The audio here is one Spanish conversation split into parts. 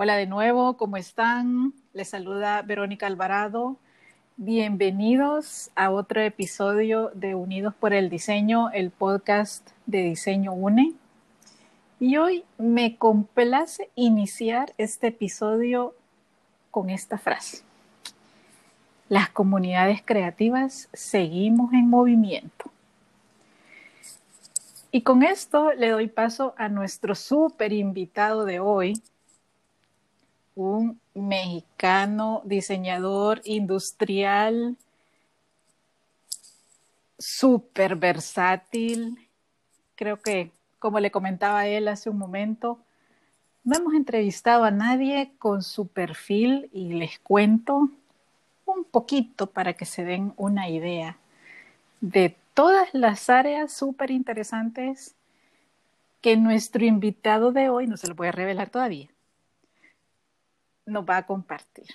Hola de nuevo, ¿cómo están? Les saluda Verónica Alvarado. Bienvenidos a otro episodio de Unidos por el Diseño, el podcast de Diseño UNE. Y hoy me complace iniciar este episodio con esta frase. Las comunidades creativas seguimos en movimiento. Y con esto le doy paso a nuestro súper invitado de hoy, un mexicano diseñador industrial súper versátil. Creo que, como le comentaba él hace un momento, no hemos entrevistado a nadie con su perfil y les cuento un poquito para que se den una idea de todas las áreas súper interesantes que nuestro invitado de hoy, no se lo voy a revelar todavía, nos va a compartir.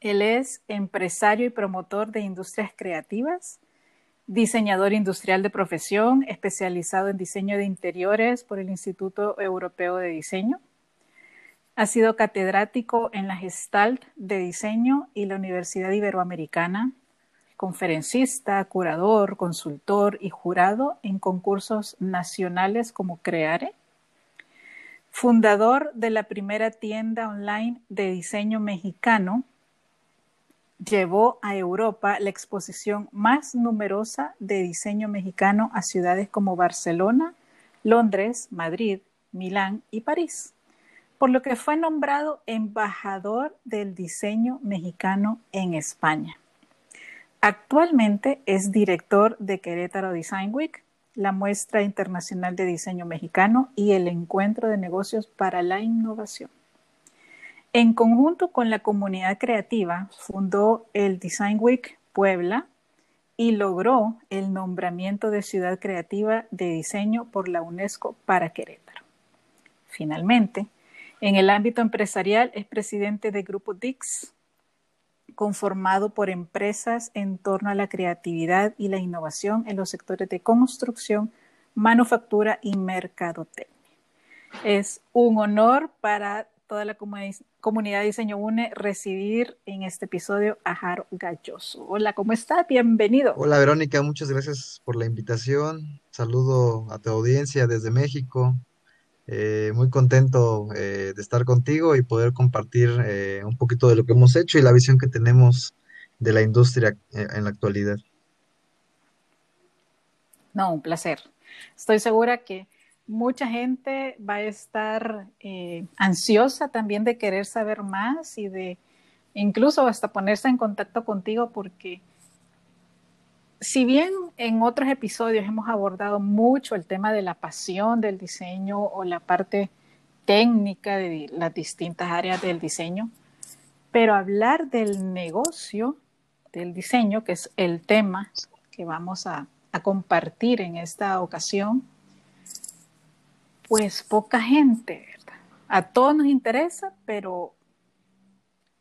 Él es empresario y promotor de industrias creativas, diseñador industrial de profesión, especializado en diseño de interiores por el Instituto Europeo de Diseño. Ha sido catedrático en la Gestalt de Diseño y la Universidad Iberoamericana, conferencista, curador, consultor y jurado en concursos nacionales como Creare fundador de la primera tienda online de diseño mexicano, llevó a Europa la exposición más numerosa de diseño mexicano a ciudades como Barcelona, Londres, Madrid, Milán y París, por lo que fue nombrado embajador del diseño mexicano en España. Actualmente es director de Querétaro Design Week, la Muestra Internacional de Diseño Mexicano y el Encuentro de Negocios para la Innovación. En conjunto con la comunidad creativa, fundó el Design Week Puebla y logró el nombramiento de Ciudad Creativa de Diseño por la UNESCO para Querétaro. Finalmente, en el ámbito empresarial es presidente del Grupo Dix, conformado por empresas en torno a la creatividad y la innovación en los sectores de construcción, manufactura y mercadotecnia. Es un honor para toda la comunidad de Diseño UNE recibir en este episodio a Jaro Galloso. Hola, ¿cómo estás? Bienvenido. Hola, Verónica, muchas gracias por la invitación. Saludo a tu audiencia desde México. Eh, muy contento eh, de estar contigo y poder compartir eh, un poquito de lo que hemos hecho y la visión que tenemos de la industria en la actualidad. No, un placer. Estoy segura que mucha gente va a estar ansiosa también de querer saber más y de incluso hasta ponerse en contacto contigo porque si bien en otros episodios hemos abordado mucho el tema de la pasión del diseño o la parte técnica de las distintas áreas del diseño, pero hablar del negocio del diseño, que es el tema que vamos a, compartir en esta ocasión, pues poca gente, ¿verdad? A todos nos interesa, pero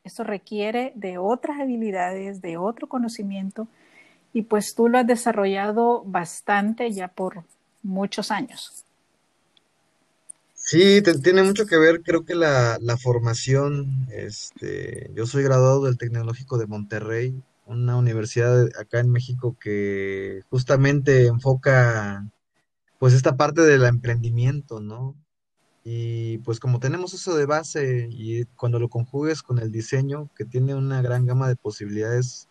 eso requiere de otras habilidades, de otro conocimiento y pues tú lo has desarrollado bastante ya por muchos años. Sí, tiene mucho que ver, creo que la, formación, este, yo soy graduado del Tecnológico de Monterrey, una universidad acá en México que justamente enfoca pues esta parte del emprendimiento, ¿no? Y pues como tenemos eso de base y cuando lo conjugues con el diseño, que tiene una gran gama de posibilidades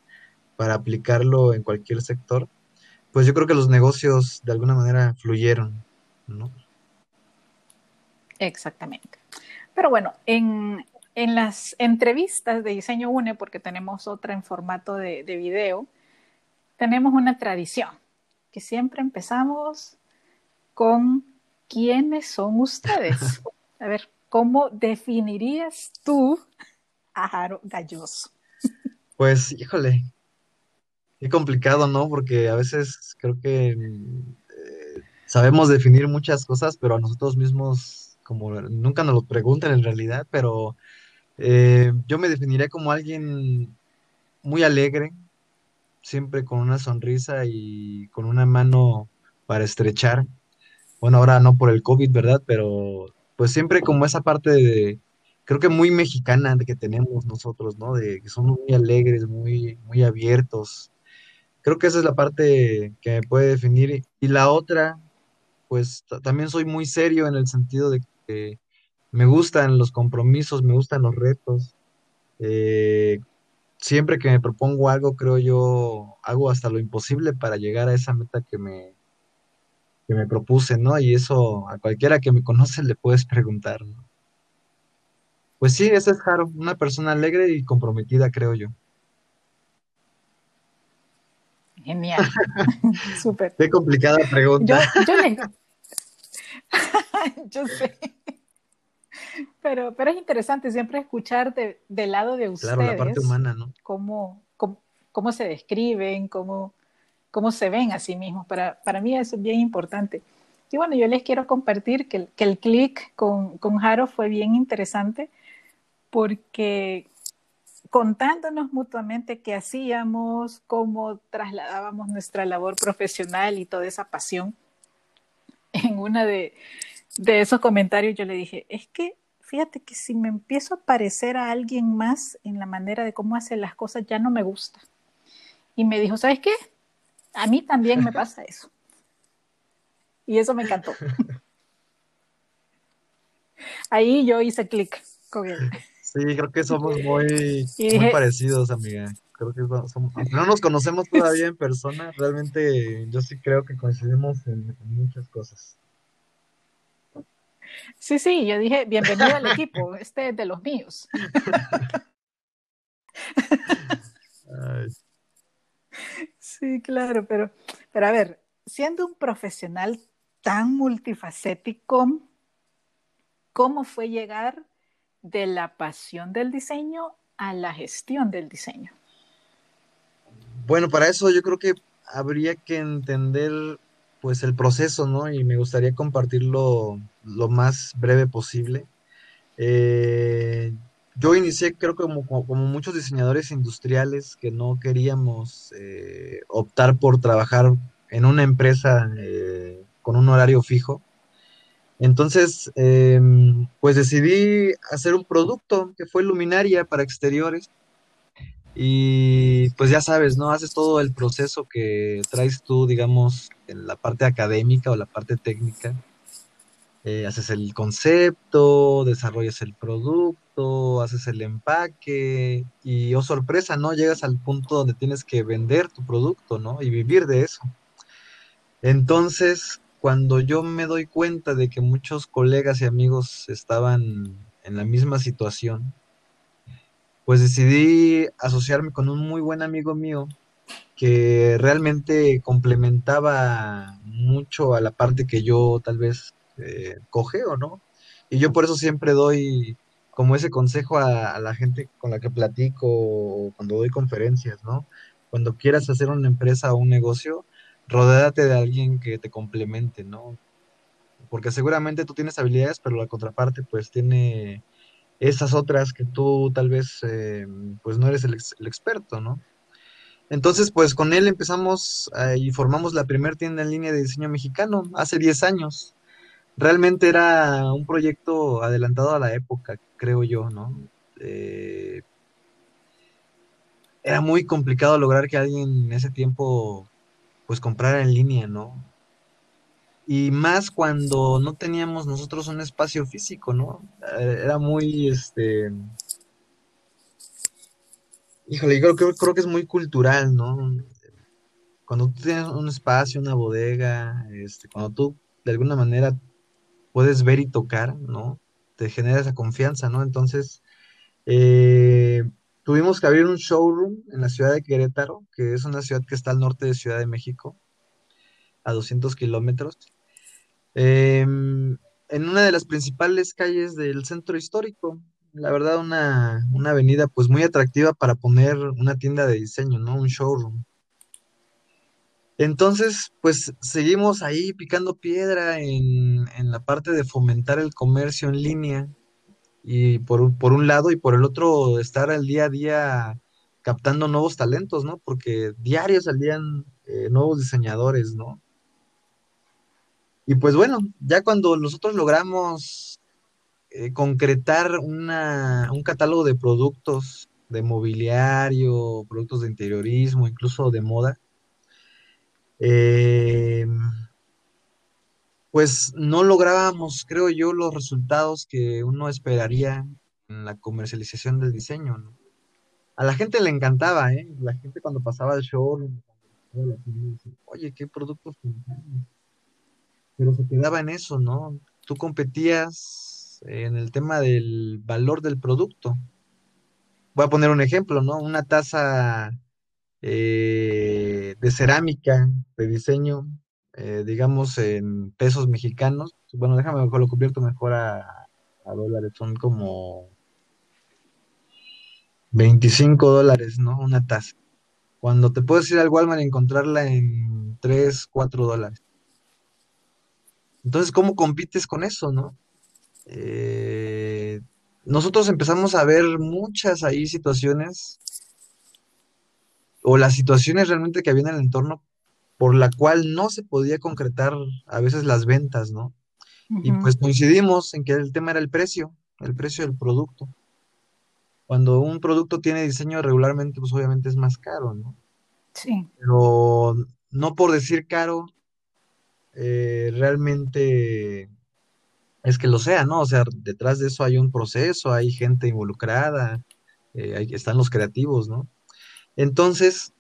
para aplicarlo en cualquier sector, pues yo creo que los negocios de alguna manera fluyeron, ¿no? Exactamente. Pero bueno, en, las entrevistas de Diseño UNE, porque tenemos otra en formato de, de video, tenemos una tradición, que siempre empezamos con quiénes son ustedes. A ver, ¿cómo definirías tú a Jaro Galloso? Pues, híjole, Qué complicado, ¿no? Porque a veces creo que eh, sabemos definir muchas cosas, pero a nosotros mismos como nunca nos lo preguntan en realidad, pero eh, yo me definiría como alguien muy alegre, siempre con una sonrisa y con una mano para estrechar. Bueno, ahora no por el COVID, ¿verdad? Pero pues siempre como esa parte de, creo que muy mexicana que tenemos nosotros, ¿no? De que somos muy alegres, muy, muy abiertos. Creo que esa es la parte que me puede definir. Y la otra, pues también soy muy serio en el sentido de que me gustan los compromisos, me gustan los retos. Eh, siempre que me propongo algo, creo yo, hago hasta lo imposible para llegar a esa meta que me, que me propuse, ¿no? Y eso a cualquiera que me conoce le puedes preguntar, ¿no? Pues sí, ese es Jaro, una persona alegre y comprometida, creo yo. Genial, súper. Qué complicada pregunta. Yo, yo, yo sé. Pero, pero es interesante siempre escuchar de, del lado de ustedes. Claro, la parte humana, ¿no? Cómo, cómo, se describen, cómo, cómo se ven a sí mismos. Para, para mí eso es bien importante. Y bueno, yo les quiero compartir que, que el clic con, con Jaro fue bien interesante porque contándonos mutuamente qué hacíamos, cómo trasladábamos nuestra labor profesional y toda esa pasión, en una de, de esos comentarios yo le dije, es que fíjate que si me empiezo a parecer a alguien más en la manera de cómo hace las cosas, ya no me gusta. Y me dijo, ¿sabes qué? A mí también me pasa eso. Y eso me encantó. Ahí yo hice clic con él. Sí, creo que somos muy, muy parecidos, amiga. Creo que somos, no nos conocemos todavía en persona, realmente yo sí creo que coincidimos en muchas cosas. Sí, sí, yo dije, bienvenido al equipo, este es de los míos. Sí, claro, pero, pero a ver, siendo un profesional tan multifacético, ¿cómo fue llegar de la pasión del diseño a la gestión del diseño? Bueno, para eso yo creo que habría que entender pues el proceso, ¿no? Y me gustaría compartirlo lo más breve posible. Eh, yo inicié, creo que como, como, muchos diseñadores industriales que no queríamos eh, optar por trabajar en una empresa eh, con un horario fijo. Entonces, em, pues decidí hacer un producto que fue luminaria para exteriores y pues ya sabes, ¿no? Haces todo el proceso que traes tú, digamos, en la parte académica o la parte técnica. Eh, haces el concepto, desarrollas el producto, haces el empaque y, oh sorpresa, ¿no? Llegas al punto donde tienes que vender tu producto, ¿no? Y vivir de eso. Entonces, cuando yo me doy cuenta de que muchos colegas y amigos estaban en la misma situación, pues decidí asociarme con un muy buen amigo mío que realmente complementaba mucho a la parte que yo tal vez eh, cogeo, ¿no? Y yo por eso siempre doy como ese consejo a, la gente con la que platico cuando doy conferencias, ¿no? Cuando quieras hacer una empresa o un negocio, rodéate de alguien que te complemente, ¿no? Porque seguramente tú tienes habilidades, pero la contraparte pues tiene esas otras que tú tal vez eh, pues no eres el, experto, ¿no? Entonces, pues con él empezamos eh, y formamos la primera tienda en línea de diseño mexicano hace 10 años. Realmente era un proyecto adelantado a la época, creo yo, ¿no? Eh, era muy complicado lograr que alguien en ese tiempo pues comprara en línea, ¿no? y más cuando no teníamos nosotros un espacio físico, ¿no? Eh, era muy, este, híjole, yo creo, creo, que es muy cultural, ¿no? Cuando tú tienes un espacio, una bodega, este, cuando tú de alguna manera puedes ver y tocar, ¿no? Te genera esa confianza, ¿no? Entonces, eh, tuvimos que abrir un showroom en la ciudad de Querétaro, que es una ciudad que está al norte de Ciudad de México, a 200 kilómetros. Em, en una de las principales calles del centro histórico. La verdad, una, una, avenida pues muy atractiva para poner una tienda de diseño, ¿no? Un showroom. Entonces, pues seguimos ahí picando piedra en, en la parte de fomentar el comercio en línea y por, por, un lado y por el otro estar al día a día captando nuevos talentos, ¿no? Porque diarios salían eh, nuevos diseñadores, ¿no? Y pues bueno, ya cuando nosotros logramos eh, concretar una, un catálogo de productos de mobiliario, productos de interiorismo, incluso de moda, eh, pues no lográbamos, creo yo, los resultados que uno esperaría en la comercialización del diseño. ¿no? A la gente le encantaba, ¿eh? La gente cuando pasaba el show, oye, ¿qué productos? Pero se quedaba en eso, ¿no? Tú competías en el tema del valor del producto. Voy a poner un ejemplo, ¿no? Una taza eh, de cerámica, de diseño, eh, digamos en pesos mexicanos. Bueno, déjame mejor lo cubierto mejor a, a dólares, son como 25 dólares, ¿no? Una taza. Cuando te puedes ir al Walmart y encontrarla en 3, 4 dólares. Entonces, ¿cómo compites con eso, no? Eh, nosotros empezamos a ver muchas ahí situaciones o las situaciones realmente que había en el entorno por la cual no se podía concretar a veces las ventas, ¿no? Y pues coincidimos en que el tema era el precio, el precio del producto. Cuando un producto tiene diseño regularmente, pues obviamente es más caro, ¿no? Sí. Pero no por decir caro, eh, realmente es que lo sea, ¿no? O sea, detrás de eso hay un proceso, hay gente involucrada, eh, están los creativos, ¿no? Entonces,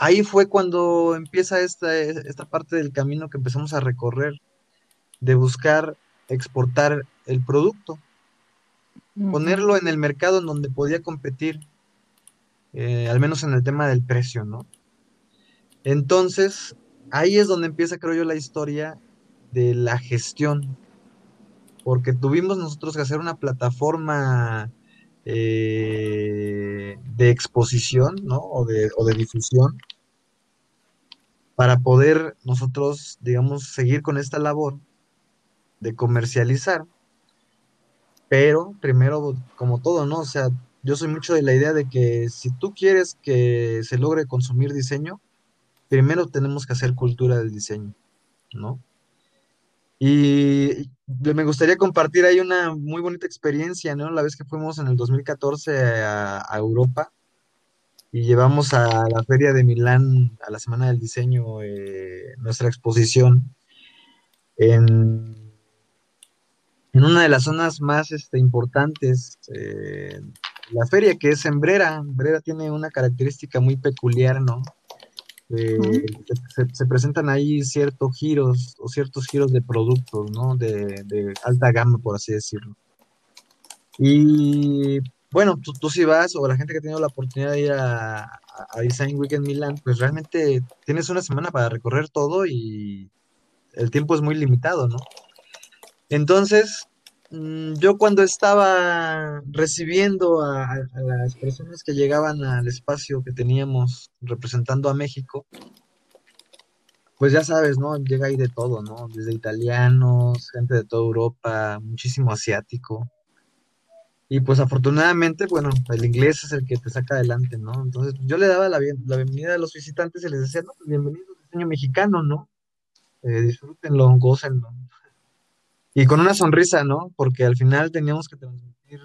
ahí fue cuando empieza esta, esta parte del camino que empezamos a recorrer, de buscar exportar el producto, ponerlo en el mercado en donde podía competir, eh, al menos en el tema del precio, ¿no? Entonces, ahí es donde empieza, creo yo, la historia de la gestión, porque tuvimos nosotros que hacer una plataforma eh, de exposición, ¿no? O de, o de difusión para poder nosotros, digamos, seguir con esta labor de comercializar, pero primero, como todo, ¿no? O sea, yo soy mucho de la idea de que si tú quieres que se logre consumir diseño, primero tenemos que hacer cultura del diseño, ¿no? Y me gustaría compartir ahí una muy bonita experiencia, ¿no? La vez que fuimos en el 2014 a, a Europa y llevamos a la Feria de Milán, a la Semana del Diseño, eh, nuestra exposición en, en una de las zonas más este, importantes, eh, la feria que es en Brera. Brera tiene una característica muy peculiar, ¿no? Ujú. se, se- se presentan ahí ciertos giros o ciertos giros de productos, ¿no? De, alta gama, por así decirlo. Y bueno, tú, tú si vas, o la gente que ha tenido la oportunidad de ir a, a- Design Week en Milán, pues realmente tienes una semana para recorrer todo y el tiempo es muy limitado, ¿no? Entonces, yo cuando estaba recibiendo a las personas que llegaban al espacio que teníamos representando a México, pues ya sabes, ¿no? Llega ahí de todo, ¿no? Desde italianos, gente de toda Europa, muchísimo asiático. Y pues afortunadamente, bueno, el inglés es el que te saca adelante, ¿no? Entonces yo le daba la, bien- la bienvenida a los visitantes y les decía, no, pues bienvenidos al diseño mexicano, ¿no? Eh, disfrútenlo, gócenlo. Y con una sonrisa, ¿no? Porque al final teníamos que transmitir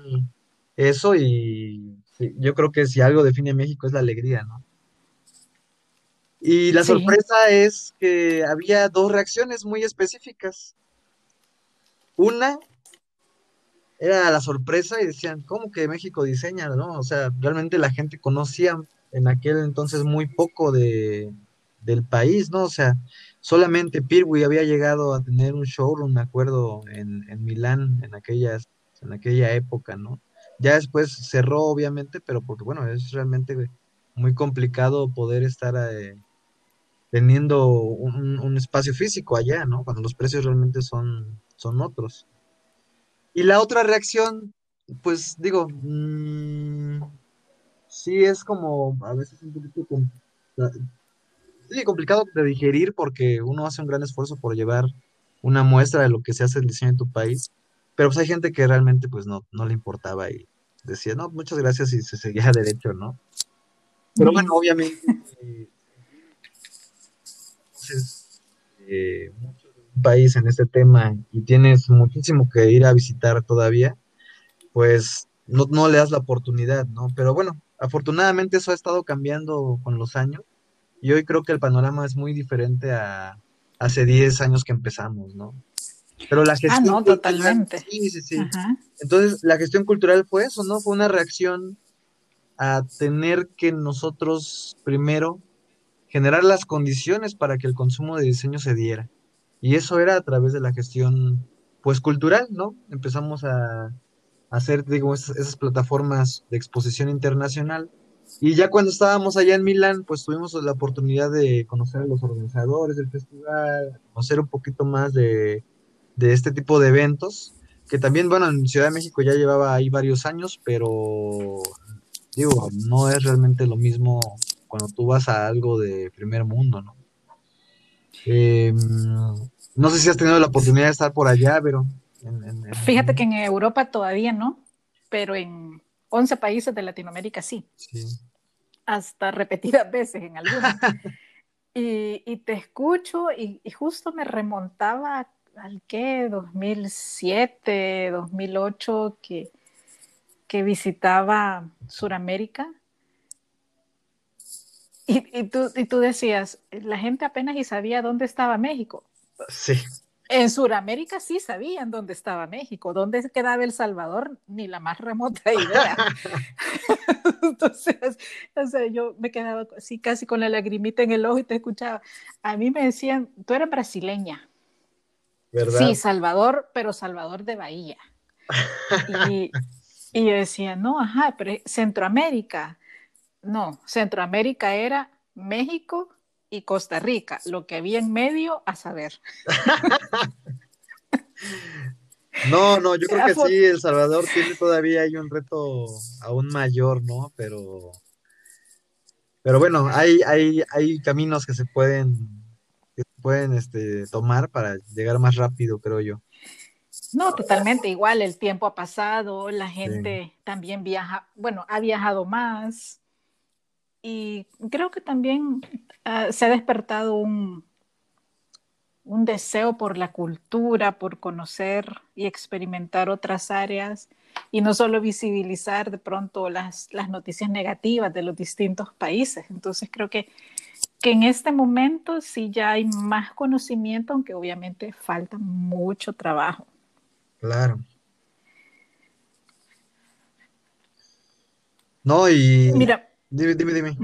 eso y sí, yo creo que si algo define a México es la alegría, ¿no? Y la Sí. sorpresa es que había dos reacciones muy específicas. Una era la sorpresa y decían, ¿cómo que México diseña, no? O sea, realmente la gente conocía en aquel entonces muy poco de, del país, ¿no? O sea, solamente Pirwi había llegado a tener un showroom, me acuerdo, en, en Milán en aquellas, en aquella época, ¿no? Ya después cerró, obviamente, pero porque, bueno, es realmente muy complicado poder estar eh, teniendo un, un espacio físico allá, ¿no? Cuando los precios realmente son, son otros. Y la otra reacción, pues digo, mm, sí es como a veces un poquito sí, complicado de digerir porque uno hace un gran esfuerzo por llevar una muestra de lo que se hace el diseño en tu país, pero pues hay gente que realmente pues no, no le importaba y decía, no, muchas gracias y se seguía derecho, ¿no? Pero bueno, obviamente, eh, conoces eh, un país en este tema y tienes muchísimo que ir a visitar todavía, pues no, no le das la oportunidad, ¿no? Pero bueno, afortunadamente eso ha estado cambiando con los años y hoy creo que el panorama es muy diferente a hace 10 años que empezamos, ¿no? Pero la gestión. Ah, no, totalmente. Sí, sí, sí. Entonces, la gestión cultural fue eso, ¿no? Fue una reacción a tener que nosotros primero generar las condiciones para que el consumo de diseño se diera. Y eso era a través de la gestión, pues, cultural, ¿no? Empezamos a, hacer, digo, esas, plataformas de exposición internacional. Y ya cuando estábamos allá en Milán, pues tuvimos la oportunidad de conocer a los organizadores del festival, conocer un poquito más de, de este tipo de eventos, que también, bueno, en Ciudad de México ya llevaba ahí varios años, pero digo, no es realmente lo mismo cuando tú vas a algo de primer mundo, ¿no? Em, no sé si has tenido la oportunidad de estar por allá, pero... Fíjate que en Europa todavía no, pero en 11 países de Latinoamérica sí. Sí. Hasta repetidas veces en algunos. y, te escucho y, y, justo me remontaba al que 2007, 2008 que, que visitaba Suramérica. Y, tú, y tú decías, la gente apenas y sabía dónde estaba México. Sí. En Sudamérica sí sabían dónde estaba México, dónde quedaba El Salvador, ni la más remota idea. Entonces, yo me quedaba así casi con la lagrimita en el ojo y te escuchaba. A mí me decían, tú eres brasileña. Sí, Salvador, pero Salvador de Bahía. y, yo decía, no, ajá, pero Centroamérica. No, Centroamérica era México y Costa Rica, lo que había en medio a saber. No, no, yo creo que sí, El Salvador tiene todavía hay un reto aún mayor, ¿no? Pero, pero bueno, hay, hay, hay caminos que se pueden pueden este, tomar para llegar más rápido, creo yo. No, totalmente igual, el tiempo ha pasado, la gente también viaja, bueno, ha viajado más y creo que también ah, se ha despertado un, un deseo por la cultura, por conocer y experimentar otras áreas y no solo visibilizar de pronto las, las noticias negativas de los distintos países. Entonces creo que que en este momento sí ya hay más conocimiento, aunque obviamente falta mucho trabajo. Claro. No, y... Mira. Dime, dime, dime.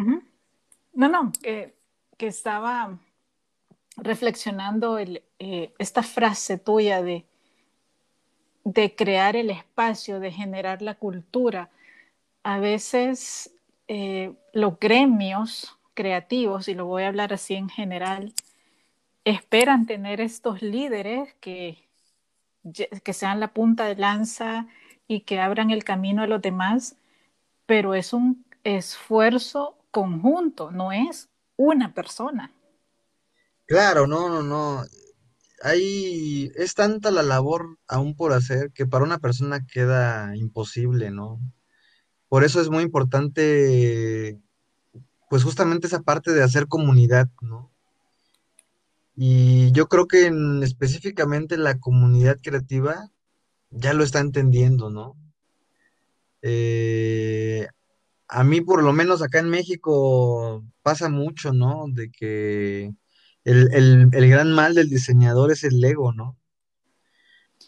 No, no, que, estaba reflexionando eh, esta frase tuya de, de crear el espacio, de generar la cultura. A veces eh, los gremios creativos, y lo voy a hablar así en general, esperan tener estos líderes que, que sean la punta de lanza y que abran el camino a los demás, pero es un esfuerzo conjunto, no es una persona. Claro, no, no, no. Hay, es tanta la labor aún por hacer que para una persona queda imposible, ¿no? Por eso es muy importante pues justamente esa parte de hacer comunidad, ¿no? Y yo creo que en, específicamente la comunidad creativa ya lo está entendiendo, ¿no? Eh, a mí por lo menos acá en México pasa mucho, ¿no? De que el, el gran mal del diseñador es el ego, ¿no?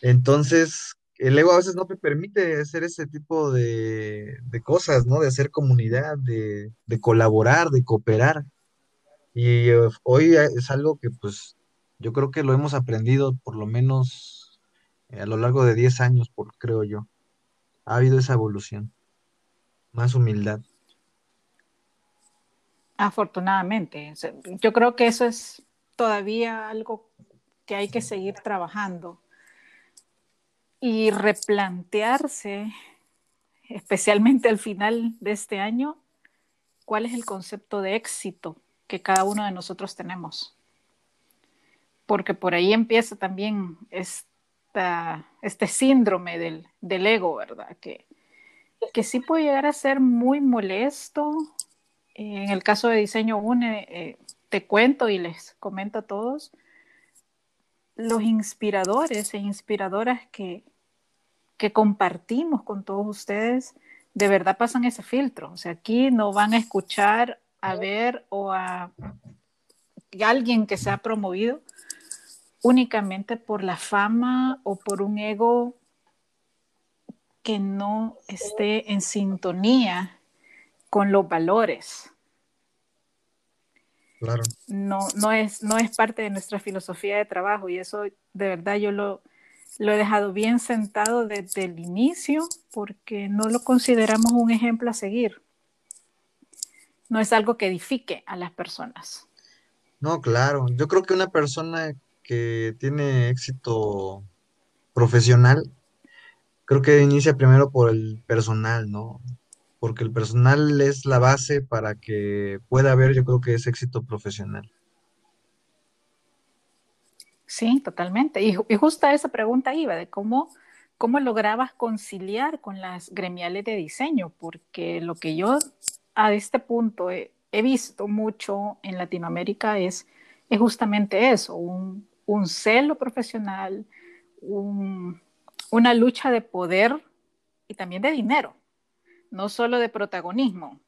Entonces, el ego a veces no te permite hacer ese tipo de, cosas, ¿no? De hacer comunidad, de, colaborar, de cooperar. Y eh, hoy es algo que pues yo creo que lo hemos aprendido por lo menos eh, a lo largo de 10 años, por, creo yo. Ha habido esa evolución, más humildad. Afortunadamente, yo creo que eso es todavía algo que hay que seguir trabajando y replantearse, especialmente al final de este año, cuál es el concepto de éxito que cada uno de nosotros tenemos. Porque por ahí empieza también esta, este síndrome del, del ego, ¿verdad? Que, que sí puede llegar a ser muy molesto. En el caso de Diseño UNE, eh, te cuento y les comento a todos, los inspiradores e inspiradoras que, que compartimos con todos ustedes, de verdad pasan ese filtro. O sea, aquí no van a escuchar, a ver o a alguien que se ha promovido únicamente por la fama o por un ego que no esté en sintonía con los valores. Claro. No, no, es, no es parte de nuestra filosofía de trabajo y eso de verdad yo lo, lo he dejado bien sentado desde el inicio porque no lo consideramos un ejemplo a seguir. No es algo que edifique a las personas. No, claro. Yo creo que una persona que tiene éxito profesional, creo que inicia primero por el personal, ¿no? Porque el personal es la base para que pueda haber, yo creo que es éxito profesional. Sí, totalmente. Y, y justo a esa pregunta iba, de cómo, cómo lograbas conciliar con las gremiales de diseño, porque lo que yo a este punto he, he visto mucho en Latinoamérica es, es justamente eso, un, un celo profesional, una lucha de poder y también de dinero, no solo de protagonismo.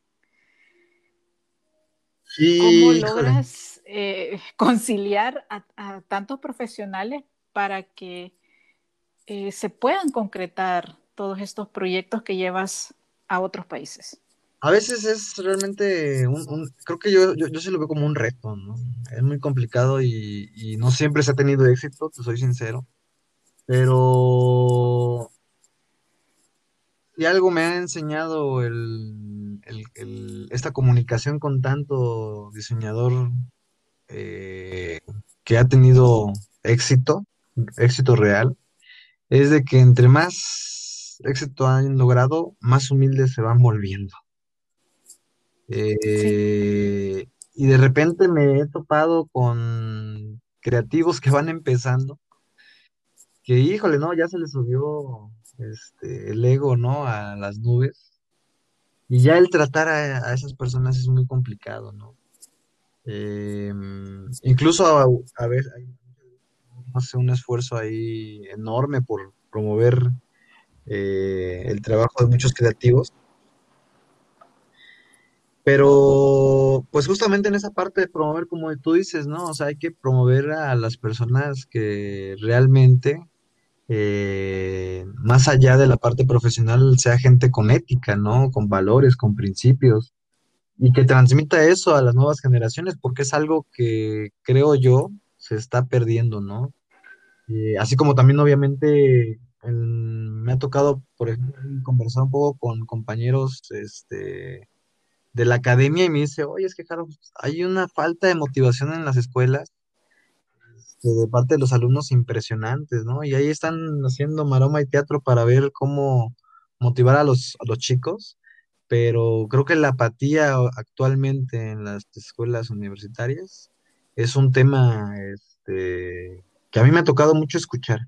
¿Cómo logras eh, conciliar a, tantos profesionales para que eh, se puedan concretar todos estos proyectos que llevas a otros países? A veces es realmente un, creo que yo, yo, se lo veo como un reto, ¿no? Es muy complicado y, no siempre se ha tenido éxito, te soy sincero. Pero si algo me ha enseñado esta comunicación con tanto diseñador eh, que ha tenido éxito, éxito real, es de que entre más éxito han logrado, más humildes se van volviendo. Eh, y de repente me he topado con creativos que van empezando, que híjole, ¿no? Ya se les subió este, el ego, ¿no? A las nubes. Y ya el tratar a, esas personas es muy complicado, ¿no? Em, incluso a, a ver, hay hace un esfuerzo ahí enorme por promover eh, el trabajo de muchos creativos pero, pues justamente en esa parte de promover, como tú dices, ¿no? O sea, hay que promover a las personas que realmente, eh, más allá de la parte profesional, sea gente con ética, ¿no? Con valores, con principios, y que transmita eso a las nuevas generaciones, porque es algo que creo yo se está perdiendo, ¿no? Eh, así como también, obviamente, me ha tocado, por ejemplo, conversar un poco con compañeros, este de la academia y me dice, oye, es que, Carlos, hay una falta de motivación en las escuelas de parte de los alumnos impresionantes, ¿no? Y ahí están haciendo maroma y teatro para ver cómo motivar a los, a los chicos, pero creo que la apatía actualmente en las escuelas universitarias es un tema este, que a mí me ha tocado mucho escuchar.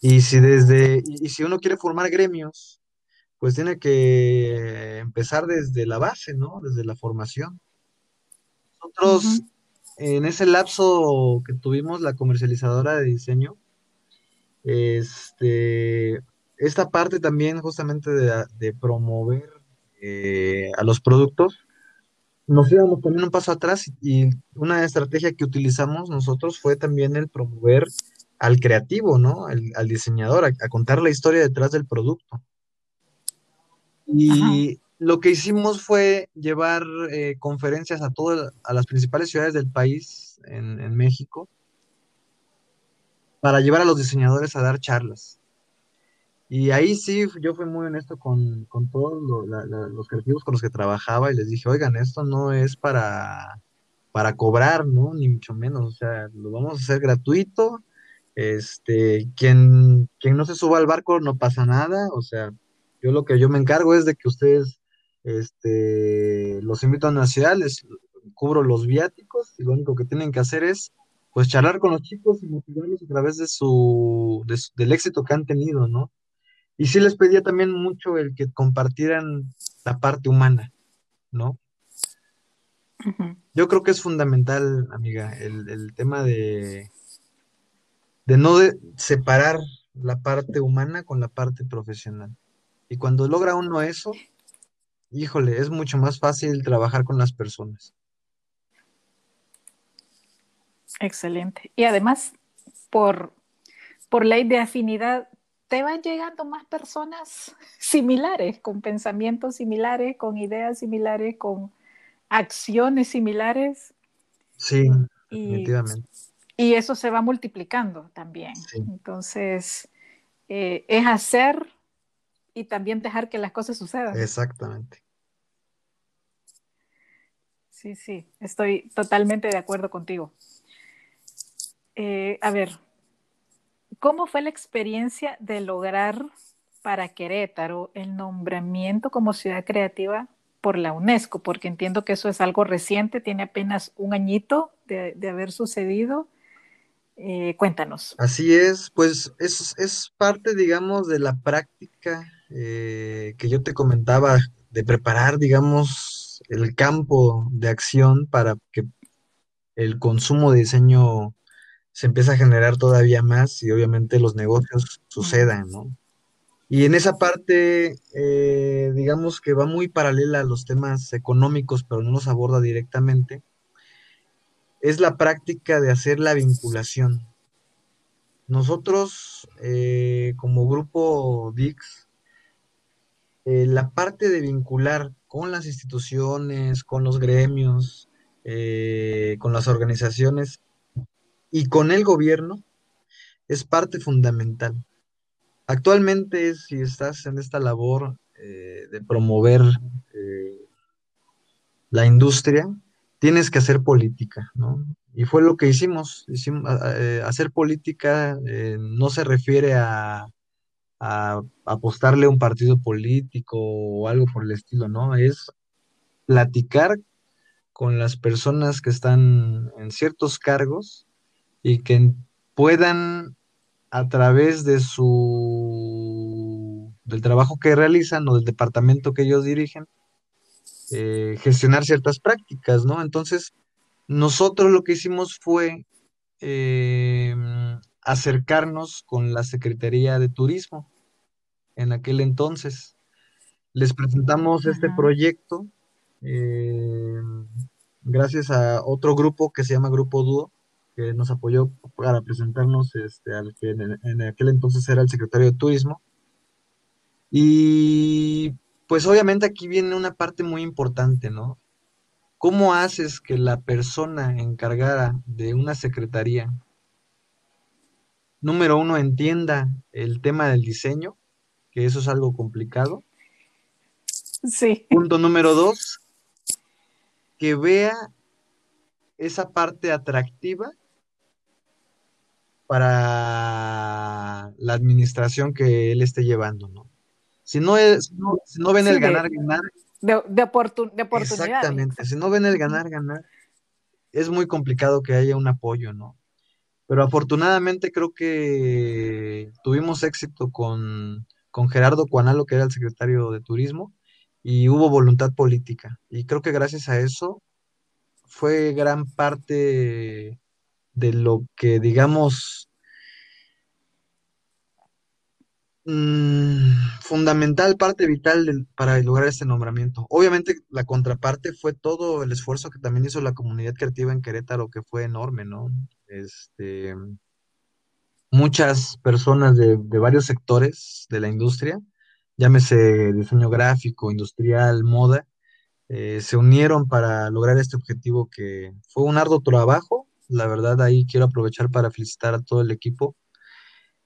Y si desde, y si uno quiere formar gremios, pues tiene que empezar desde la base, ¿no? Desde la formación. Nosotros, en ese lapso que tuvimos la comercializadora de diseño, este, esta parte también justamente de, promover eh, a los productos, nos íbamos también un paso atrás y una estrategia que utilizamos nosotros fue también el promover al creativo, ¿no? al diseñador, a, contar la historia detrás del producto. Y lo que hicimos fue llevar eh, conferencias a todas, a las principales ciudades del país en, México para llevar a los diseñadores a dar charlas. Y ahí sí, yo fui muy honesto con, todos los creativos con los que trabajaba y les dije, oigan, esto no es para, para cobrar, ¿no? Ni mucho menos, o sea, lo vamos a hacer gratuito. Este, quien, quien no se suba al barco no pasa nada, o sea, yo lo que yo me encargo es de que ustedes este, los invito a una ciudad, les cubro los viáticos y lo único que tienen que hacer es pues charlar con los chicos y motivarlos a través de su, del éxito que han tenido, ¿no? Y sí les pedía también mucho el que compartieran la parte humana, ¿no? Yo creo que es fundamental, amiga, el, tema de, de no de separar la parte humana con la parte profesional. Y cuando logra uno eso, híjole, es mucho más fácil trabajar con las personas. Excelente. Y además, por, por ley de afinidad, te van llegando más personas similares, con pensamientos similares, con ideas similares, con acciones similares. Sí, definitivamente. Y eso se va multiplicando también. Entonces, eh, es hacer y también dejar que las cosas sucedan. Exactamente. Sí, sí, estoy totalmente de acuerdo contigo. Eh, a ver, ¿cómo fue la experiencia de lograr para Querétaro el nombramiento como ciudad creativa por la UNESCO? Porque entiendo que eso es algo reciente, tiene apenas un añito de, haber sucedido. Eh, cuéntanos. Así es, pues es, es parte, digamos, de la práctica eh, que yo te comentaba de preparar, digamos, el campo de acción para que el consumo de diseño se empiece a generar todavía más y obviamente los negocios sucedan, ¿no? Y en esa parte, eh, digamos que va muy paralela a los temas económicos, pero no los aborda directamente, es la práctica de hacer la vinculación. Nosotros, eh, como grupo VIX, eh, la parte de vincular con las instituciones, con los gremios, eh, con las organizaciones y con el gobierno es parte fundamental. Actualmente, si estás en esta labor eh, de promover la industria, tienes que hacer política, ¿no? Y fue lo que hicimos. hicimos hacer política no se refiere a a apostarle a un partido político o algo por el estilo, ¿no? Es platicar con las personas que están en ciertos cargos y que puedan a través de su del trabajo que realizan o del departamento que ellos dirigen eh, gestionar ciertas prácticas, ¿no? Entonces, nosotros lo que hicimos fue eh, acercarnos con la Secretaría de Turismo en aquel entonces. Les presentamos este proyecto eh, gracias a otro grupo que se llama Grupo Dúo, que nos apoyó para presentarnos este, al que en, aquel entonces era el secretario de Turismo. Y pues obviamente aquí viene una parte muy importante, ¿no? ¿Cómo haces que la persona encargada de una secretaría, número uno, entienda el tema del diseño que eso es algo complicado. Sí. Punto número dos, que vea esa parte atractiva para la administración que él esté llevando, ¿no? Si no, es, si no ven el ganar, ganar. De, de, oportunidad. Exactamente, si no ven el ganar, ganar, es muy complicado que haya un apoyo, ¿no? Pero afortunadamente creo que tuvimos éxito con con Gerardo Cuanalo, que era el secretario de Turismo, y hubo voluntad política. Y creo que gracias a eso fue gran parte de lo que, digamos, mm, fundamental, parte vital para lograr este nombramiento. Obviamente la contraparte fue todo el esfuerzo que también hizo la comunidad creativa en Querétaro, que fue enorme, ¿no? Este, muchas personas de, varios sectores de la industria, llámese diseño gráfico, industrial, moda, eh, se unieron para lograr este objetivo que fue un arduo trabajo. La verdad, ahí quiero aprovechar para felicitar a todo el equipo.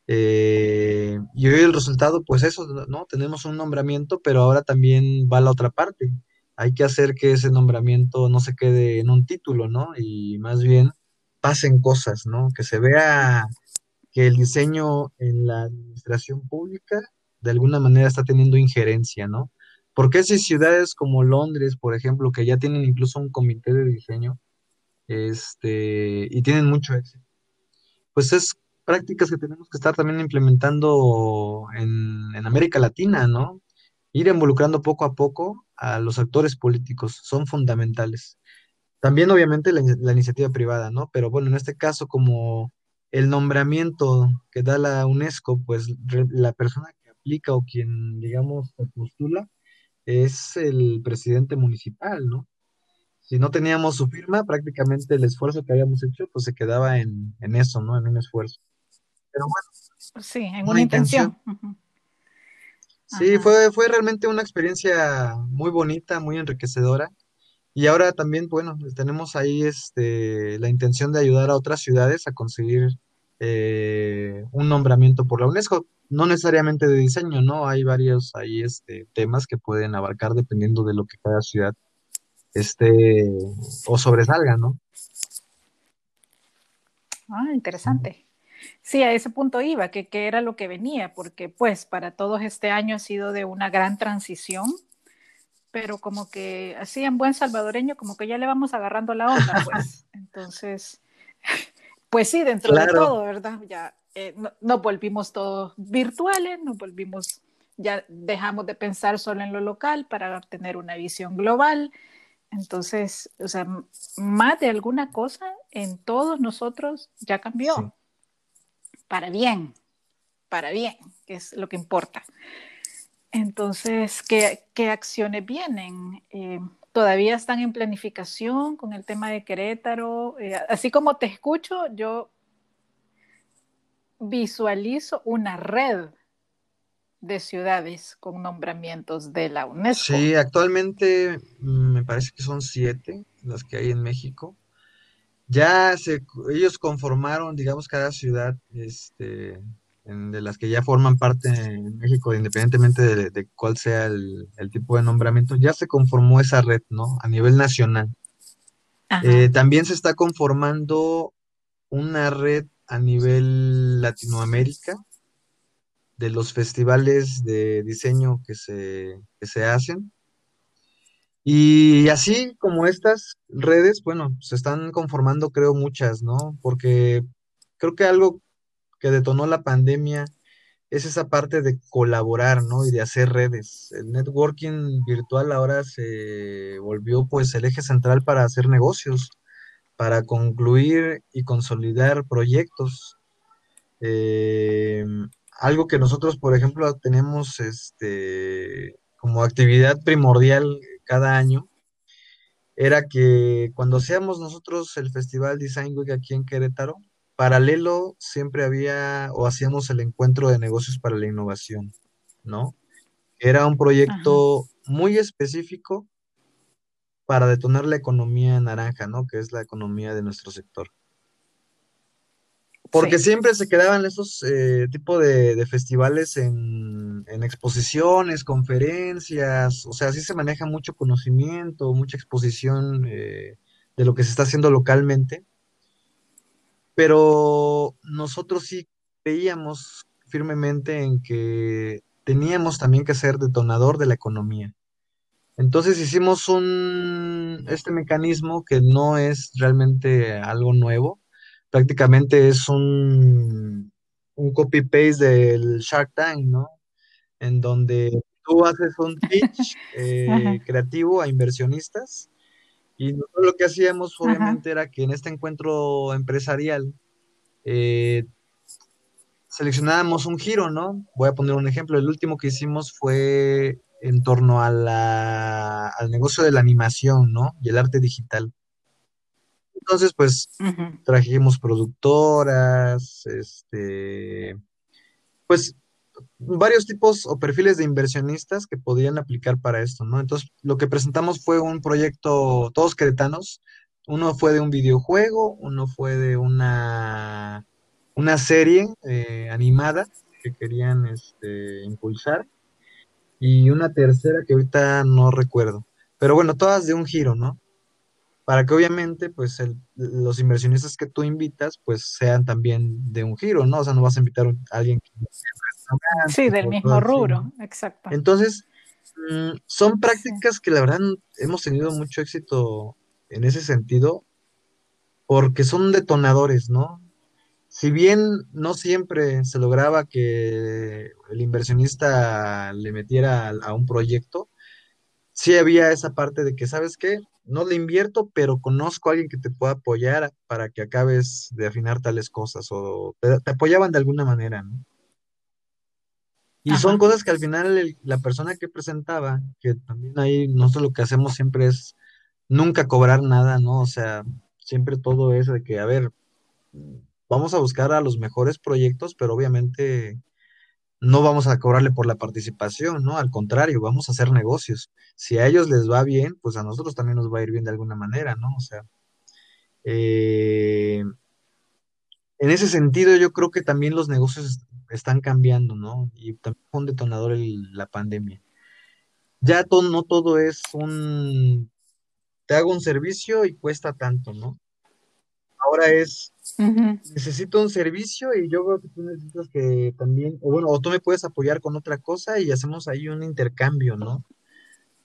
Eh, y hoy el resultado, pues eso, ¿no? Tenemos un nombramiento, pero ahora también va la otra parte. Hay que hacer que ese nombramiento no se quede en un título, ¿no? Y más bien pasen cosas, ¿no? Que se vea que el diseño en la administración pública de alguna manera está teniendo injerencia, ¿no? Porque si ciudades como Londres, por ejemplo, que ya tienen incluso un comité de diseño, este, y tienen mucho éxito, pues es prácticas que tenemos que estar también implementando en, América Latina, ¿no? Ir involucrando poco a poco a los actores políticos, son fundamentales. También, obviamente, la, la iniciativa privada, ¿no? Pero bueno, en este caso, como el nombramiento que da la UNESCO, pues la persona que aplica o quien, digamos, postula es el presidente municipal, ¿no? Si no teníamos su firma, prácticamente el esfuerzo que habíamos hecho, pues se quedaba en, en eso, ¿no? En un esfuerzo. Pero bueno, Sí, en una una intención. Sí, Ajá. fue, fue realmente una experiencia muy bonita, muy enriquecedora. Y ahora también, bueno, tenemos ahí este, la intención de ayudar a otras ciudades a conseguir eh, un nombramiento por la UNESCO. No necesariamente de diseño, ¿no? Hay varios ahí este, temas que pueden abarcar dependiendo de lo que cada ciudad esté o sobresalga, ¿no? Ah, interesante. Sí, a ese punto iba, que, que era lo que venía, porque pues para todos este año ha sido de una gran transición, pero como que así en buen salvadoreño, como que ya le vamos agarrando la onda, pues. Entonces, pues sí, dentro de Claro, todo, ¿verdad? Ya eh, no, nos volvimos todos virtuales, nos volvimos, ya dejamos de pensar solo en lo local para tener una visión global. Entonces, o sea, más de alguna cosa en todos nosotros ya sí. cambió, para bien, para bien, que es lo que importa. Entonces, ¿qué, qué acciones vienen? Eh, todavía están en planificación con el tema de Querétaro. Eh, así como te escucho, yo visualizo una red de ciudades con nombramientos de la UNESCO. Sí, actualmente mm, me parece que son siete las que hay en México. Ya se, ellos conformaron, digamos, cada ciudad, este, en- de las que ya forman parte en México, independientemente de, de cuál sea el, el tipo de nombramiento, ya se conformó esa red, ¿no? A nivel nacional. Eh, también se está conformando una red a nivel Latinoamérica de los festivales de diseño que se, que se hacen. Y así como estas redes, bueno, se están conformando, creo, muchas, ¿no? Porque creo que algo que detonó la pandemia es esa parte de colaborar, ¿no? Y de hacer redes. El networking virtual ahora se volvió pues el eje central para hacer negocios, para concluir y consolidar proyectos. Eh, algo que nosotros, por ejemplo, tenemos este, como actividad primordial cada año era que cuando hacíamos nosotros el Festival Design Week aquí en Querétaro, paralelo siempre había o hacíamos el encuentro de negocios para la innovación, ¿no? Era un ajá, proyecto muy específico para detonar la economía naranja, ¿no? Que es la economía de nuestro sector. Porque sí. siempre se quedaban estos eh, tipo de, de festivales en, en exposiciones, conferencias, o sea, sí se maneja mucho conocimiento, mucha exposición eh, de lo que se está haciendo localmente pero nosotros sí creíamos firmemente en que teníamos también que ser detonador de la economía. Entonces hicimos un, este mecanismo que no es realmente algo nuevo, prácticamente es un, un copy-paste del Shark Tank, ¿no? En donde tú haces un pitch eh, creativo a inversionistas y nosotros lo que hacíamos ajá, obviamente era que en este encuentro empresarial eh, seleccionábamos un giro, ¿no? Voy a poner un ejemplo. El último que hicimos fue en torno a la, al negocio de la animación, ¿no? Y el arte digital. Entonces, pues trajimos productoras, este, pues varios tipos o perfiles de inversionistas que podían aplicar para esto, ¿no? Entonces, lo que presentamos fue un proyecto, todos queretanos. Uno fue de un videojuego, uno fue de una, una serie eh, animada que querían este, impulsar y una tercera que ahorita no recuerdo. Pero bueno, todas de un giro, ¿no? Para que obviamente, pues, el- los inversionistas que tú invitas, pues, sean también de un giro, ¿no? O sea, no vas a invitar a alguien que Sí, del mismo rubro, exacto. Entonces, mm, son Sí. prácticas que la verdad hemos tenido mucho éxito en ese sentido, porque son detonadores, ¿no? Si bien no siempre se lograba que el inversionista le metiera a, a un proyecto, sí había esa parte de que, ¿sabes qué? No le invierto, pero conozco a alguien que te pueda apoyar para que acabes de afinar tales cosas o te, te apoyaban de alguna manera, ¿no? Y son cosas que al final el- la persona que presentaba, que también ahí nosotros lo que hacemos siempre es nunca cobrar nada, ¿no? O sea, siempre todo es de que, a ver, vamos a buscar a los mejores proyectos, pero obviamente no vamos a cobrarle por la participación, ¿no? Al contrario, vamos a hacer negocios. Si a ellos les va bien, pues a nosotros también nos va a ir bien de alguna manera, ¿no? O sea, eh, en ese sentido yo creo que también los negocios están cambiando, ¿no? Y también fue un detonador el- la pandemia. Ya todo, no todo es un, te hago un servicio y cuesta tanto, ¿no? Ahora es, necesito un servicio y yo creo que tú necesitas que también, o bueno, o tú me puedes apoyar con otra cosa y hacemos ahí un intercambio, ¿no?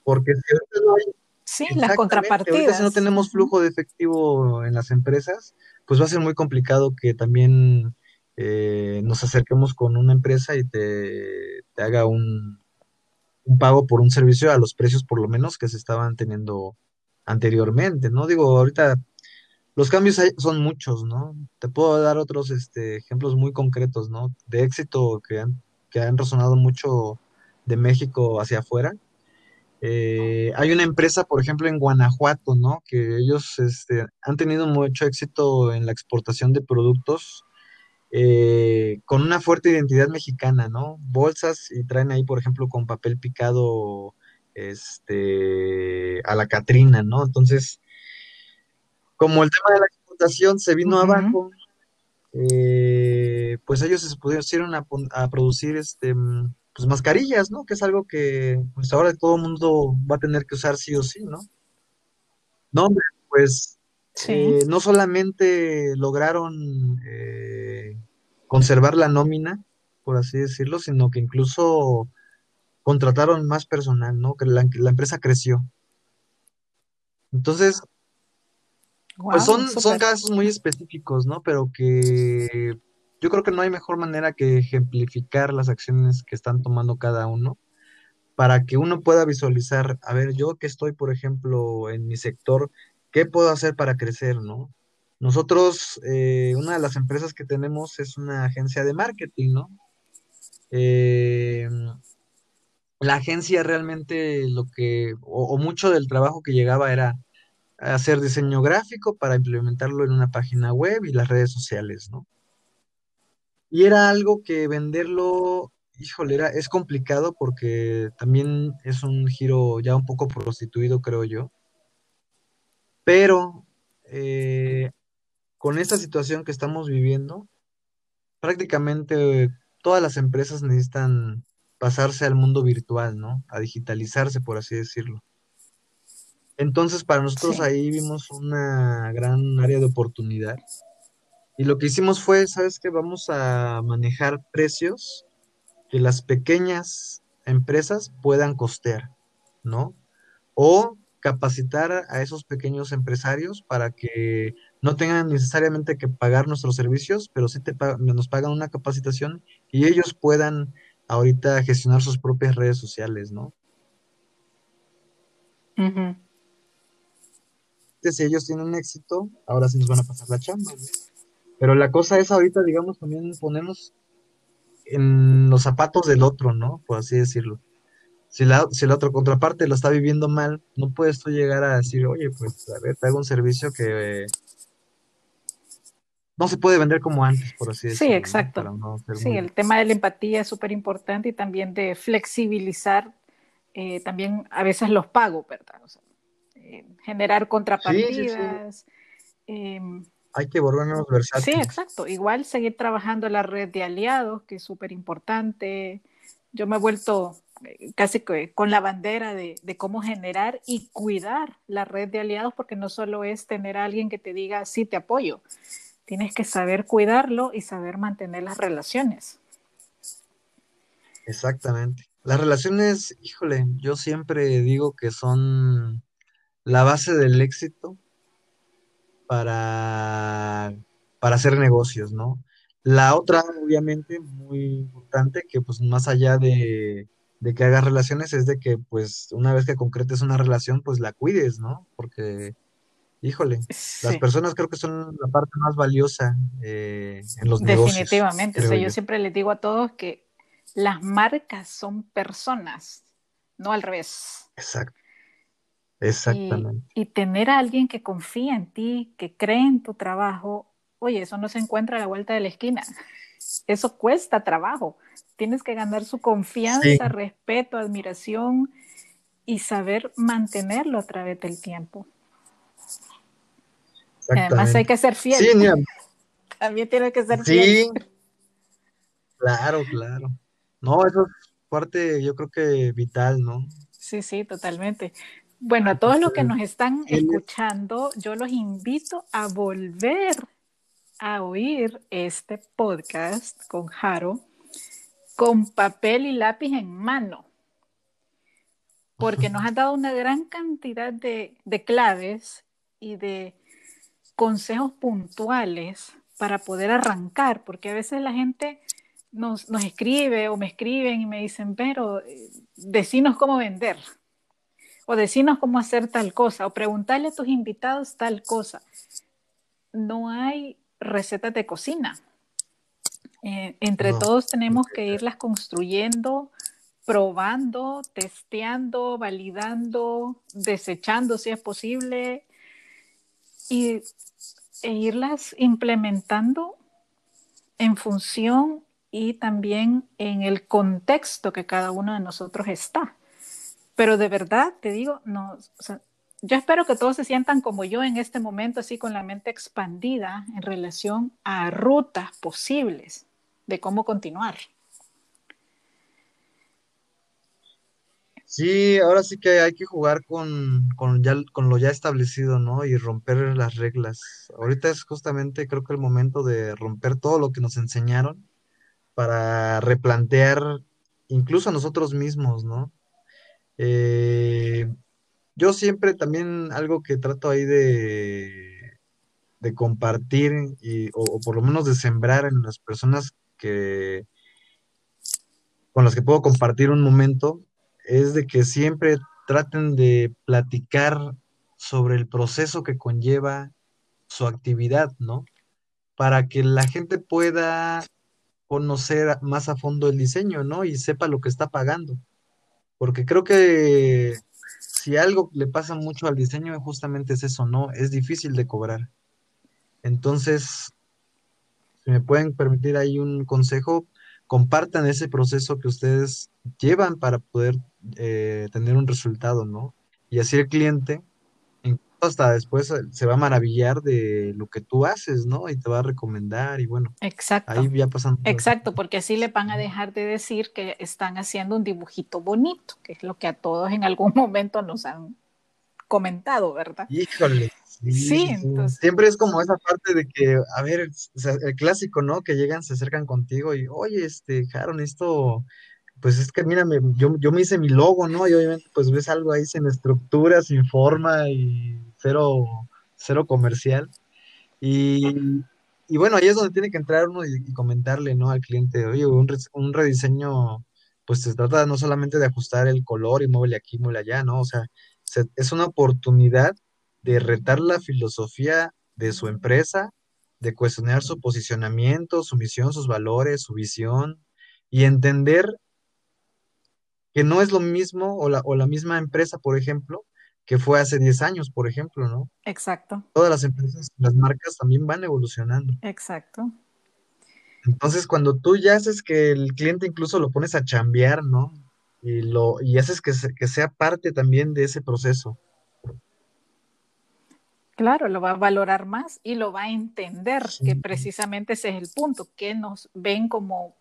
Porque si ahorita no hay, Sí, las exactamente, ahorita si no tenemos flujo de efectivo en las empresas, pues va a ser muy complicado que también eh, nos acerquemos con una empresa y te, haga un, un pago por un servicio a los precios por lo menos que se estaban teniendo anteriormente, ¿no? Digo, ahorita los cambios hay- son muchos, ¿no? Te puedo dar otros este, ejemplos muy concretos, ¿no? De éxito que han, que han resonado mucho de México hacia afuera. Eh, hay una empresa, por ejemplo, en Guanajuato, ¿no? Que ellos este, han tenido mucho éxito en la exportación de productos eh, con una fuerte identidad mexicana, ¿no? Bolsas y traen ahí, por ejemplo, con papel picado, este, a la Catrina, ¿no? Entonces, como el tema de la exportación se vino abajo, eh, pues ellos se pusieron a, producir este, mm, pues mascarillas, ¿no? Que es algo que pues ahora todo el mundo va a tener que usar sí o sí, ¿no? No, pues Sí. eh, no solamente lograron eh, conservar la nómina, por así decirlo, sino que incluso contrataron más personal, ¿no? Que la, la empresa creció. Entonces, pues son, son casos muy específicos, ¿no? Pero que yo creo que no hay mejor manera que ejemplificar las acciones que están tomando cada uno para que uno pueda visualizar, a ver, yo que estoy, por ejemplo, en mi sector, ¿qué puedo hacer para crecer, ¿no? Nosotros, eh, una de las empresas que tenemos es una agencia de marketing, ¿no? Eh, la agencia realmente lo que, o, o mucho del trabajo que llegaba era hacer diseño gráfico para implementarlo en una página web y las redes sociales, ¿no? Y era algo que venderlo, híjole, era, es complicado porque también es un giro ya un poco prostituido, creo yo. Pero eh, con esta situación que estamos viviendo, prácticamente todas las empresas necesitan pasarse al mundo virtual, ¿no? A digitalizarse, por así decirlo. Entonces, para nosotros Sí. ahí vimos una gran área de oportunidad. Y lo que hicimos fue, ¿sabes qué? Vamos a manejar precios que las pequeñas empresas puedan costear, ¿no? O capacitar a esos pequeños empresarios para que no tengan necesariamente que pagar nuestros servicios, pero sí te nos pagan una capacitación y ellos puedan ahorita gestionar sus propias redes sociales, ¿no? Ujú. Si ellos tienen éxito, ahora sí nos van a pasar la chamba, ¿no? Pero la cosa es ahorita, digamos, también ponernos en los zapatos del otro, ¿no? Por así decirlo. Si la, si la otra contraparte lo está viviendo mal, no puedes tú llegar a decir, oye, pues a ver, te hago un servicio que eh, no se puede vender como antes, por así Sí, decirlo, ¿no? exacto. No Sí, muy... el tema de la empatía es súper importante y también de flexibilizar eh, también a veces los pagos, ¿verdad? O sea, eh, generar Sí, sí, sí, contrapartidas. eh, hay que volvernos sí, versátiles. exacto. Igual seguir trabajando la red de aliados, que es súper importante. Yo me he vuelto casi que con la bandera de, de cómo generar y cuidar la red de aliados, porque no solo es tener a alguien que te diga, sí, te apoyo, tienes que saber cuidarlo y saber mantener las relaciones. Exactamente. Las relaciones, híjole, yo siempre digo que son la base del éxito para, para hacer negocios, ¿no? La otra, obviamente, muy importante, que pues más allá de, de que hagas relaciones es de que, pues, una vez que concretes una relación, pues la cuides, ¿no? Porque, híjole, las personas creo que son la parte más valiosa eh, en los negocios. Definitivamente. O sea, yo siempre les digo a todos que las marcas son personas, no al revés. Exacto. Exactamente. Y, tener a alguien que confía en ti, que cree en tu trabajo, oye, eso no se encuentra a la vuelta de la esquina. Eso cuesta trabajo. Tienes que ganar su confianza, respeto, admiración y saber mantenerlo a través del tiempo. Además hay que ser fiel. Sí, También tiene que ser fiel. Sí, claro, claro. No, eso es parte, yo creo que vital, ¿no? Sí, sí, totalmente. Bueno, a todos los que nos están escuchando, yo los invito a volver a oír este podcast con Jaro con papel y lápiz en mano, porque nos ha dado una gran cantidad de, de claves y de consejos puntuales para poder arrancar, porque a veces la gente nos, nos, escribe o me escriben y me dicen, pero eh, decinos cómo vender o decirnos cómo hacer tal cosa, o preguntarle a tus invitados tal cosa. No hay recetas de cocina. Eh, entre todos tenemos que irlas construyendo, probando, testeando, validando, desechando si es posible y, e irlas implementando en función y también en el contexto que cada uno de nosotros está. Pero de verdad, te digo, no, yo espero que todos se sientan como yo en este momento, así con la mente expandida en relación a rutas posibles de cómo continuar. Sí, ahora sí que hay que jugar con, con, ya, con lo ya establecido, ¿no? Y romper las reglas. Ahorita es justamente creo que el momento de romper todo lo que nos enseñaron para replantear incluso a nosotros mismos, ¿no? Eh, yo siempre también algo que trato ahí de, de compartir y, o, por lo menos de sembrar en las personas que con las que puedo compartir un momento es de que siempre traten de platicar sobre el proceso que conlleva su actividad, ¿no? Para que la gente pueda conocer más a fondo el diseño, ¿no? Y sepa lo que está pagando. Porque creo que si algo le pasa mucho al diseño, justamente es eso, ¿no? Es difícil de cobrar. Entonces, si me pueden permitir ahí un consejo, compartan ese proceso que ustedes llevan para poder eh, tener un resultado, ¿no? Y así el cliente, hasta después se va a maravillar de lo que tú haces, ¿no? Y te va a recomendar y bueno. Exacto. Ahí ya pasan. Exacto, porque así le van a dejar de decir que están haciendo un dibujito bonito, que es lo que a todos en algún momento nos han comentado, ¿verdad? Híjole. Sí, Entonces... siempre es como esa parte de que, a ver, el clásico, ¿no? Que llegan, se acercan contigo y, oye, este, Jaron, esto pues es que mírame, yo, yo me hice mi logo, ¿no? Y obviamente pues ves algo ahí sin estructura, sin forma y cero, cero comercial. Y, y bueno, ahí es donde tiene que entrar uno y, comentarle, ¿no? Al cliente, oye, un, un, rediseño, pues se trata no solamente de ajustar el color y muévele aquí, muévele allá, ¿no? O sea, es una oportunidad de retar la filosofía de su empresa, de cuestionar su posicionamiento, su misión, sus valores, su visión y entender que no es lo mismo o la, o la misma empresa, por ejemplo, que fue hace 10 años, por ejemplo, ¿no? Exacto. Todas las empresas, las marcas también van evolucionando. Exacto. Entonces, cuando tú ya haces que el cliente incluso lo pones a chambear, ¿no? Y, lo, y haces que, que sea parte también de ese proceso. Claro, lo va a valorar más y lo va a entender, que precisamente ese es el punto, que nos ven como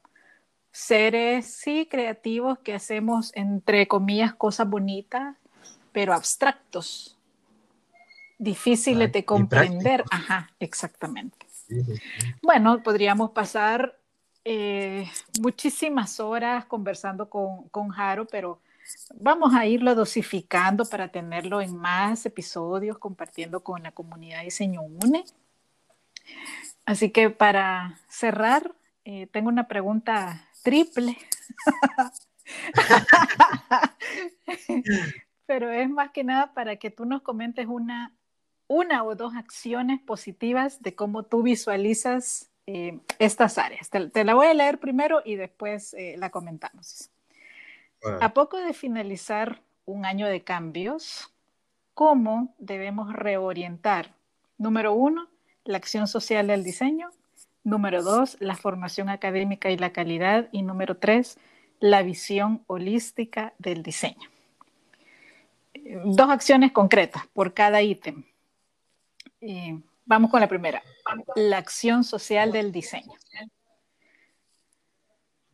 seres, sí, creativos que hacemos, entre comillas, cosas bonitas, pero abstractos, difíciles de comprender. Ajá, exactamente. Bueno, podríamos pasar eh, muchísimas horas conversando con, con Jaro, pero vamos a irlo dosificando para tenerlo en más episodios, compartiendo con la comunidad Diseño UNE. Así que para cerrar, eh, tengo una pregunta triple. Pero es más que nada para que tú nos comentes una, una o dos acciones positivas de cómo tú visualizas eh, estas áreas. Te, la voy a leer primero y después eh, la comentamos. A poco de finalizar un año de cambios, ¿cómo debemos reorientar? Número uno, la acción social del diseño. Número dos, la formación académica y la calidad. Y número tres, la visión holística del diseño. Dos acciones concretas por cada ítem. Vamos con la primera, la acción social del diseño.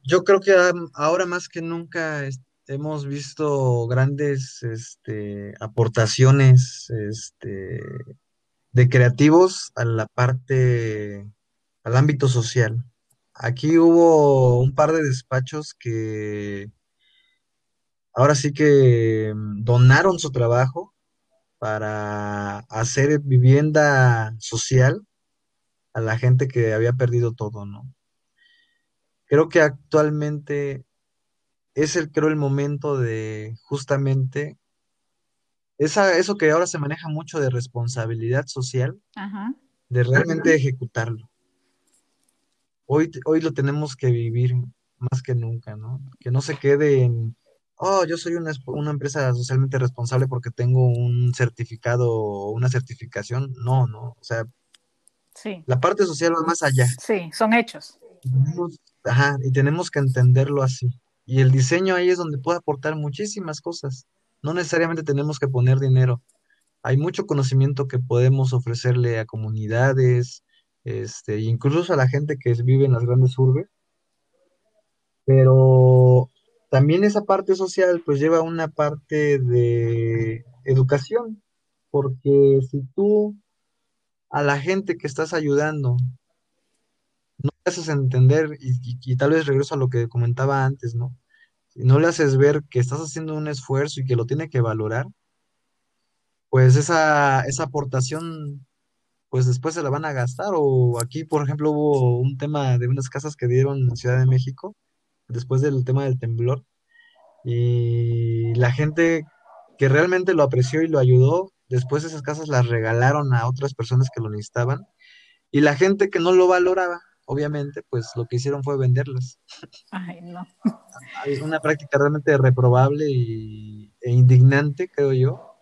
Yo creo que ahora más que nunca hemos visto grandes este, aportaciones este, de creativos a la parte, al ámbito social. Aquí hubo un par de despachos que ahora sí que mm, donaron su trabajo para hacer vivienda social a la gente que había perdido todo, ¿no? Creo que actualmente es el, creo, el momento de justamente esa, eso que ahora se maneja mucho de responsabilidad social, de realmente ejecutarlo. Hoy, hoy lo tenemos que vivir más que nunca, ¿no? Que no se quede en, oh, yo soy una, una empresa socialmente responsable porque tengo un certificado o una certificación. No, no, o sea, sí. la parte social va más allá. Sí, son hechos. ajá, y tenemos que entenderlo así. Y el diseño ahí es donde puede aportar muchísimas cosas. No necesariamente tenemos que poner dinero. Hay mucho conocimiento que podemos ofrecerle a comunidades, este, incluso a la gente que vive en las grandes urbes. Pero también esa parte social pues lleva una parte de educación, porque si tú a la gente que estás ayudando no le haces entender, y, tal vez regreso a lo que comentaba antes, ¿no? Si no le haces ver que estás haciendo un esfuerzo y que lo tiene que valorar, pues esa, esa aportación, pues después se la van a gastar. O aquí, por ejemplo, hubo un tema de unas casas que dieron en Ciudad de México, después del tema del temblor, y la gente que realmente lo apreció y lo ayudó, después esas casas las regalaron a otras personas que lo necesitaban, y la gente que no lo valoraba, obviamente, pues lo que hicieron fue venderlas. Ay, no. Es una práctica realmente reprobable y, e indignante, creo yo.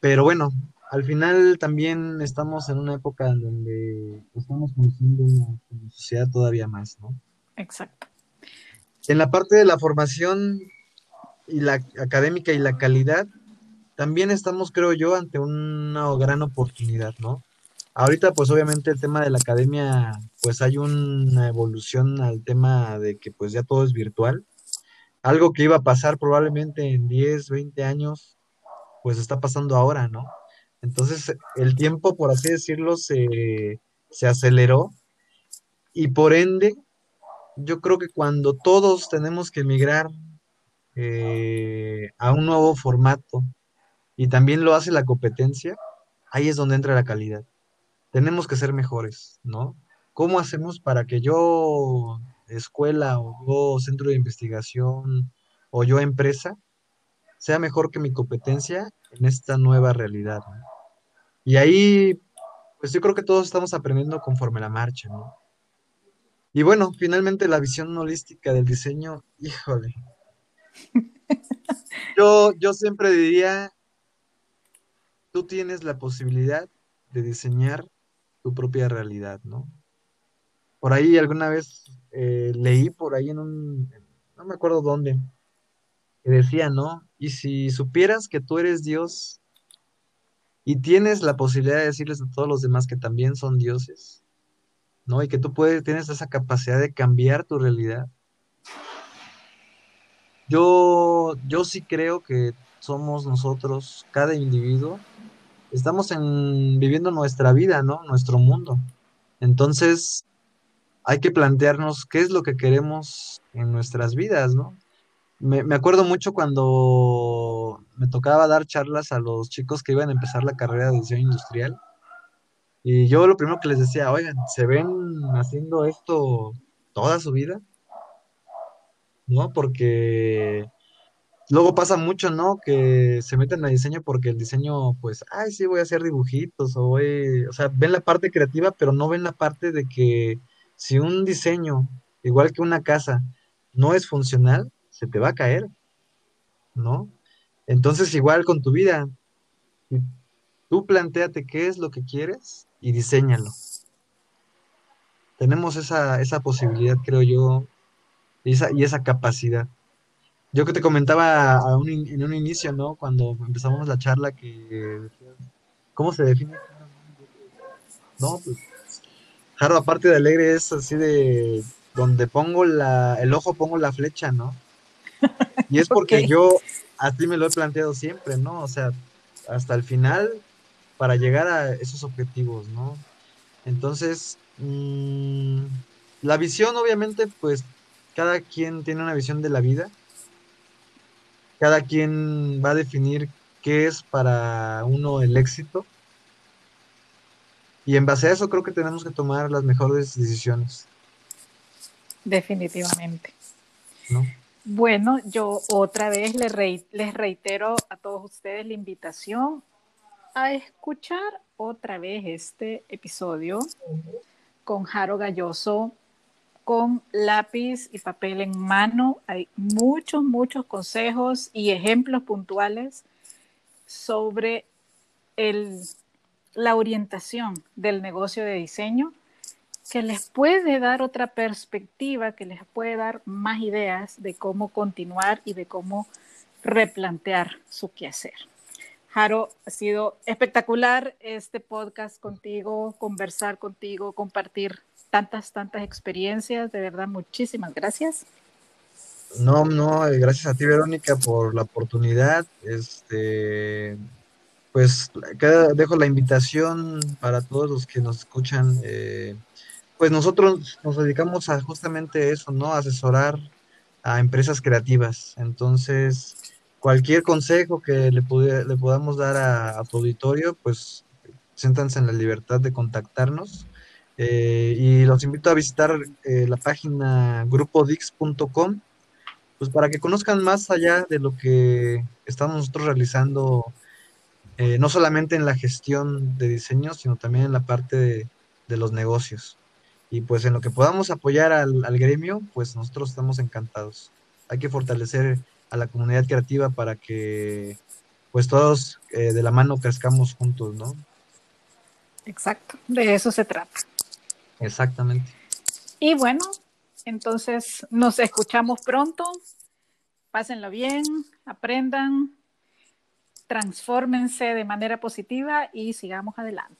Pero bueno, al final también estamos en una época en donde estamos conociendo una, sociedad todavía más, ¿no? Exacto. En la parte de la formación y la académica y la calidad, también estamos, creo yo, ante una gran oportunidad, ¿no? Ahorita, pues obviamente el tema de la academia, pues hay una evolución al tema de que pues ya todo es virtual. Algo que iba a pasar probablemente en 10, 20 años, pues está pasando ahora, ¿no? Entonces el tiempo, por así decirlo, se, aceleró y por ende, yo creo que cuando todos tenemos que migrar eh, a un nuevo formato y también lo hace la competencia, ahí es donde entra la calidad tenemos que ser mejores, ¿no? ¿Cómo hacemos para que yo, escuela o yo, centro de investigación o yo, empresa, sea mejor que mi competencia en esta nueva realidad? Y ahí, pues yo creo que todos estamos aprendiendo conforme la marcha, ¿no? Y bueno, finalmente la visión holística del diseño, híjole. Yo, yo siempre diría, tú tienes la posibilidad de diseñar tu propia realidad, ¿no? Por ahí alguna vez eh, leí por ahí en un, no me acuerdo dónde, que decía, ¿no? Y si supieras que tú eres Dios y tienes la posibilidad de decirles a todos los demás que también son dioses, ¿no? Y que tú puedes, tienes esa capacidad de cambiar tu realidad. Yo, yo sí creo que somos nosotros, cada individuo, estamos en, viviendo nuestra vida, ¿no? Nuestro mundo. Entonces, hay que plantearnos qué es lo que queremos en nuestras vidas, ¿no? Me, me, acuerdo mucho cuando me tocaba dar charlas a los chicos que iban a empezar la carrera de diseño industrial. Y yo lo primero que les decía, oigan, ¿se ven haciendo esto toda su vida? ¿No? Porque luego pasa mucho, ¿no? Que se meten a diseño porque el diseño, pues, ay, sí, voy a hacer dibujitos o voy, o sea, ven la parte creativa, pero no ven la parte de que si un diseño, igual que una casa, no es funcional, se te va a caer, ¿no? Entonces, igual con tu vida, tú planteate qué es lo que quieres y diséñalo. Tenemos esa, esa posibilidad, creo yo, y esa, y esa capacidad. Yo que te comentaba a un in- en un inicio, ¿no? Cuando empezamos la charla, que ¿cómo se define? No, pues Jaro, aparte de alegre, es así de donde pongo la, el ojo pongo la flecha, ¿no? Y es porque yo así me lo he planteado siempre, ¿no? O sea, hasta el final para llegar a esos objetivos, ¿no? Entonces, mm, la visión, obviamente, pues cada quien tiene una visión de la vida, cada quien va a definir qué es para uno el éxito, y en base a eso creo que tenemos que tomar las mejores decisiones, definitivamente. ¿no? Bueno, yo otra vez les, rei- les reitero a todos ustedes la invitación a escuchar otra vez este episodio con Jaro Galloso, con lápiz y papel en mano. Hay muchos, muchos consejos y ejemplos puntuales sobre el, la orientación del negocio de diseño que les puede dar otra perspectiva, que les puede dar más ideas de cómo continuar y de cómo replantear su quehacer. Jaro, ha sido espectacular este podcast contigo, conversar contigo, compartir tantas, tantas experiencias. De verdad, muchísimas gracias. No, no, gracias a ti, Verónica, por la oportunidad. Este, pues dejo la invitación para todos los que nos escuchan. eh, pues nosotros nos dedicamos a justamente eso, ¿no? Asesorar a empresas creativas. Entonces, cualquier consejo que le, pudi- le podamos dar a, tu auditorio, pues siéntanse en la libertad de contactarnos. Eh, y los invito a visitar eh, la página grupodix.com pues para que conozcan más allá de lo que estamos nosotros realizando, eh, no solamente en la gestión de diseño, sino también en la parte de, los negocios. Y pues en lo que podamos apoyar al gremio, pues nosotros estamos encantados. Hay que fortalecer a la comunidad creativa para que pues todos eh, de la mano crezcamos juntos, ¿no? Exacto, de eso se trata. Exactamente. Y bueno, entonces nos escuchamos pronto. Pásenlo bien, aprendan, transfórmense de manera positiva y sigamos adelante.